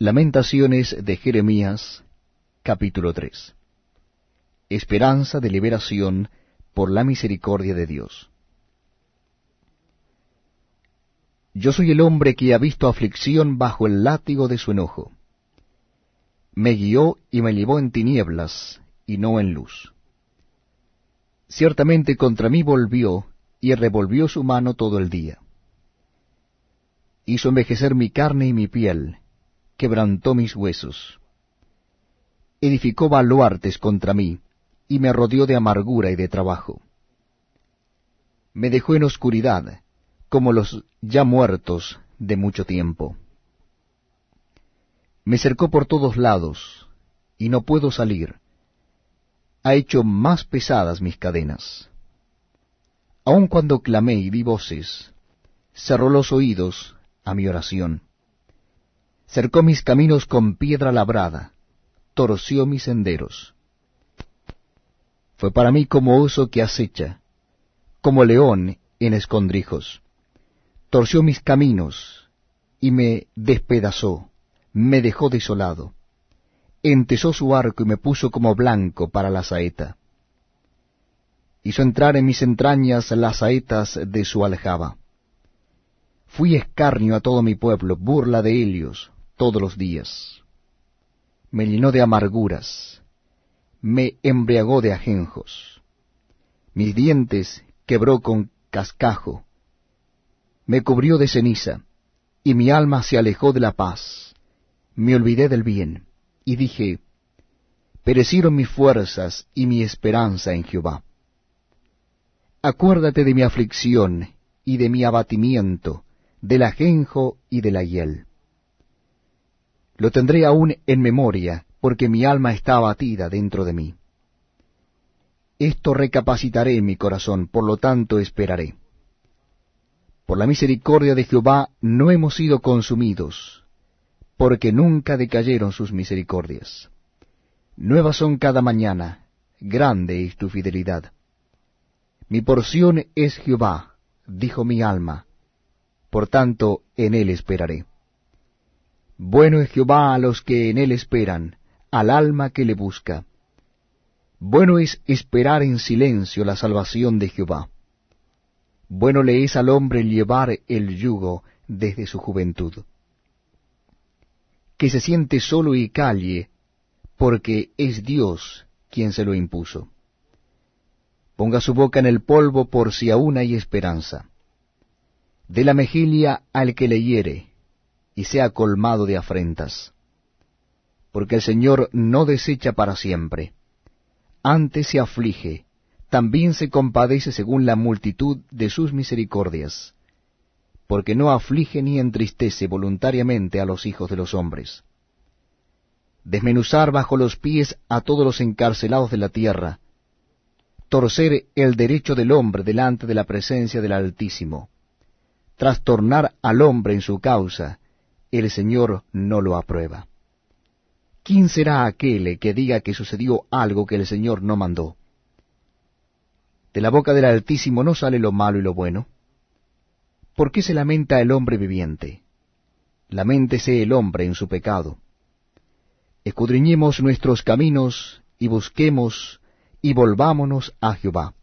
Lamentaciones de Jeremías, capítulo 3. Esperanza de liberación por la misericordia de Dios. Yo soy el hombre que ha visto aflicción bajo el látigo de su enojo. Me guió y me llevó en tinieblas y no en luz. Ciertamente contra mí volvió y revolvió su mano todo el día. Hizo envejecer mi carne y mi piel, quebrantó mis huesos. Edificó baluartes contra mí, y me rodeó de amargura y de trabajo. Me dejó en oscuridad, como los ya muertos de mucho tiempo. Me cercó por todos lados, y no puedo salir. Ha hecho más pesadas mis cadenas. Aun cuando clamé y di voces, cerró los oídos a mi oración cercó mis caminos con piedra labrada, torció mis senderos. Fue para mí como oso que acecha, como león en escondrijos. Torció mis caminos y me despedazó, me dejó desolado. Entesó su arco y me puso como blanco para la saeta. Hizo entrar en mis entrañas las saetas de su aljaba. Fui escarnio a todo mi pueblo, burla de ellos, todos los días. Me llenó de amarguras, me embriagó de ajenjos. Mis dientes quebró con cascajo, me cubrió de ceniza, y mi alma se alejó de la paz. Me olvidé del bien, y dije, perecieron mis fuerzas y mi esperanza en Jehová. Acuérdate de mi aflicción y de mi abatimiento, del ajenjo y de la hiel. Lo tendré aún en memoria, porque mi alma está abatida dentro de mí. Esto recapacitaré en mi corazón, por lo tanto esperaré. Por la misericordia de Jehová no hemos sido consumidos, porque nunca decayeron sus misericordias. Nuevas son cada mañana, grande es tu fidelidad. Mi porción es Jehová, dijo mi alma, por tanto en él esperaré. Bueno es Jehová a los que en él esperan, al alma que le busca. Bueno es esperar en silencio la salvación de Jehová. Bueno le es al hombre llevar el yugo desde su juventud. Que se siente solo y calle, porque es Dios quien se lo impuso. Ponga su boca en el polvo por si aún hay esperanza. De la mejilia al que le hiere, y sea colmado de afrentas. Porque el Señor no desecha para siempre, antes se aflige, también se compadece según la multitud de sus misericordias, porque no aflige ni entristece voluntariamente a los hijos de los hombres. Desmenuzar bajo los pies a todos los encarcelados de la tierra, torcer el derecho del hombre delante de la presencia del Altísimo, trastornar al hombre en su causa, el Señor no lo aprueba. ¿Quién será aquel que diga que sucedió algo que el Señor no mandó? De la boca del Altísimo no sale lo malo y lo bueno. ¿Por qué se lamenta el hombre viviente? Laméntese el hombre en su pecado. Escudriñemos nuestros caminos y busquemos y volvámonos a Jehová.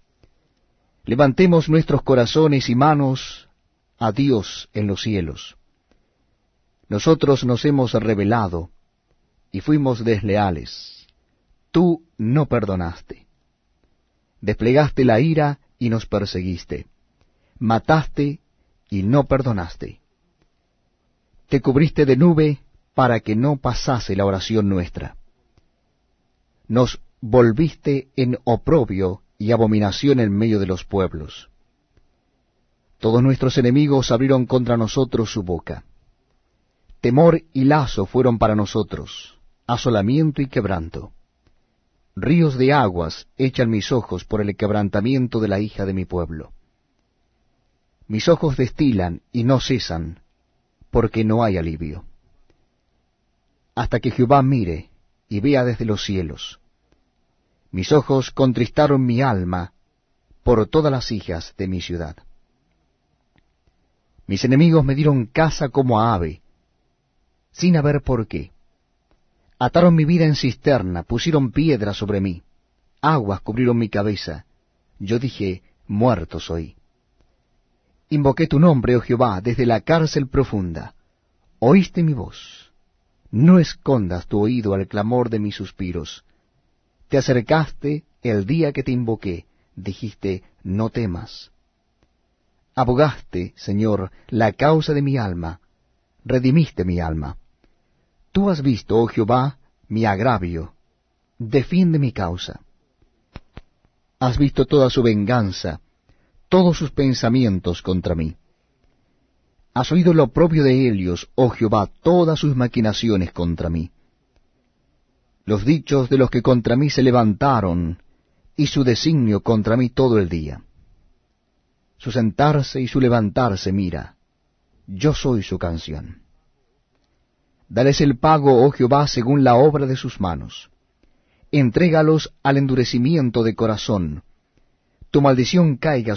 Levantemos nuestros corazones y manos a Dios en los cielos nosotros nos hemos rebelado y fuimos desleales. Tú no perdonaste. Desplegaste la ira y nos perseguiste. Mataste y no perdonaste. Te cubriste de nube para que no pasase la oración nuestra. Nos volviste en oprobio y abominación en medio de los pueblos. Todos nuestros enemigos abrieron contra nosotros su boca Temor y lazo fueron para nosotros, asolamiento y quebranto. Ríos de aguas echan mis ojos por el quebrantamiento de la hija de mi pueblo. Mis ojos destilan y no cesan, porque no hay alivio. Hasta que Jehová mire y vea desde los cielos. Mis ojos contristaron mi alma por todas las hijas de mi ciudad. Mis enemigos me dieron casa como a ave, sin haber por qué. Ataron mi vida en cisterna, pusieron piedra sobre mí, aguas cubrieron mi cabeza. Yo dije, muerto soy. Invoqué tu nombre, oh Jehová, desde la cárcel profunda. Oíste mi voz. No escondas tu oído al clamor de mis suspiros. Te acercaste el día que te invoqué, dijiste, no temas. Abogaste, Señor, la causa de mi alma, redimiste mi alma. Tú has visto, oh Jehová, mi agravio, defiende mi causa. Has visto toda su venganza, todos sus pensamientos contra mí. Has oído lo propio de Helios, oh Jehová, todas sus maquinaciones contra mí. Los dichos de los que contra mí se levantaron, y su designio contra mí todo el día. Su sentarse y su levantarse mira, yo soy su canción. Dales el pago, oh Jehová, según la obra de sus manos. Entrégalos al endurecimiento de corazón. Tu maldición caiga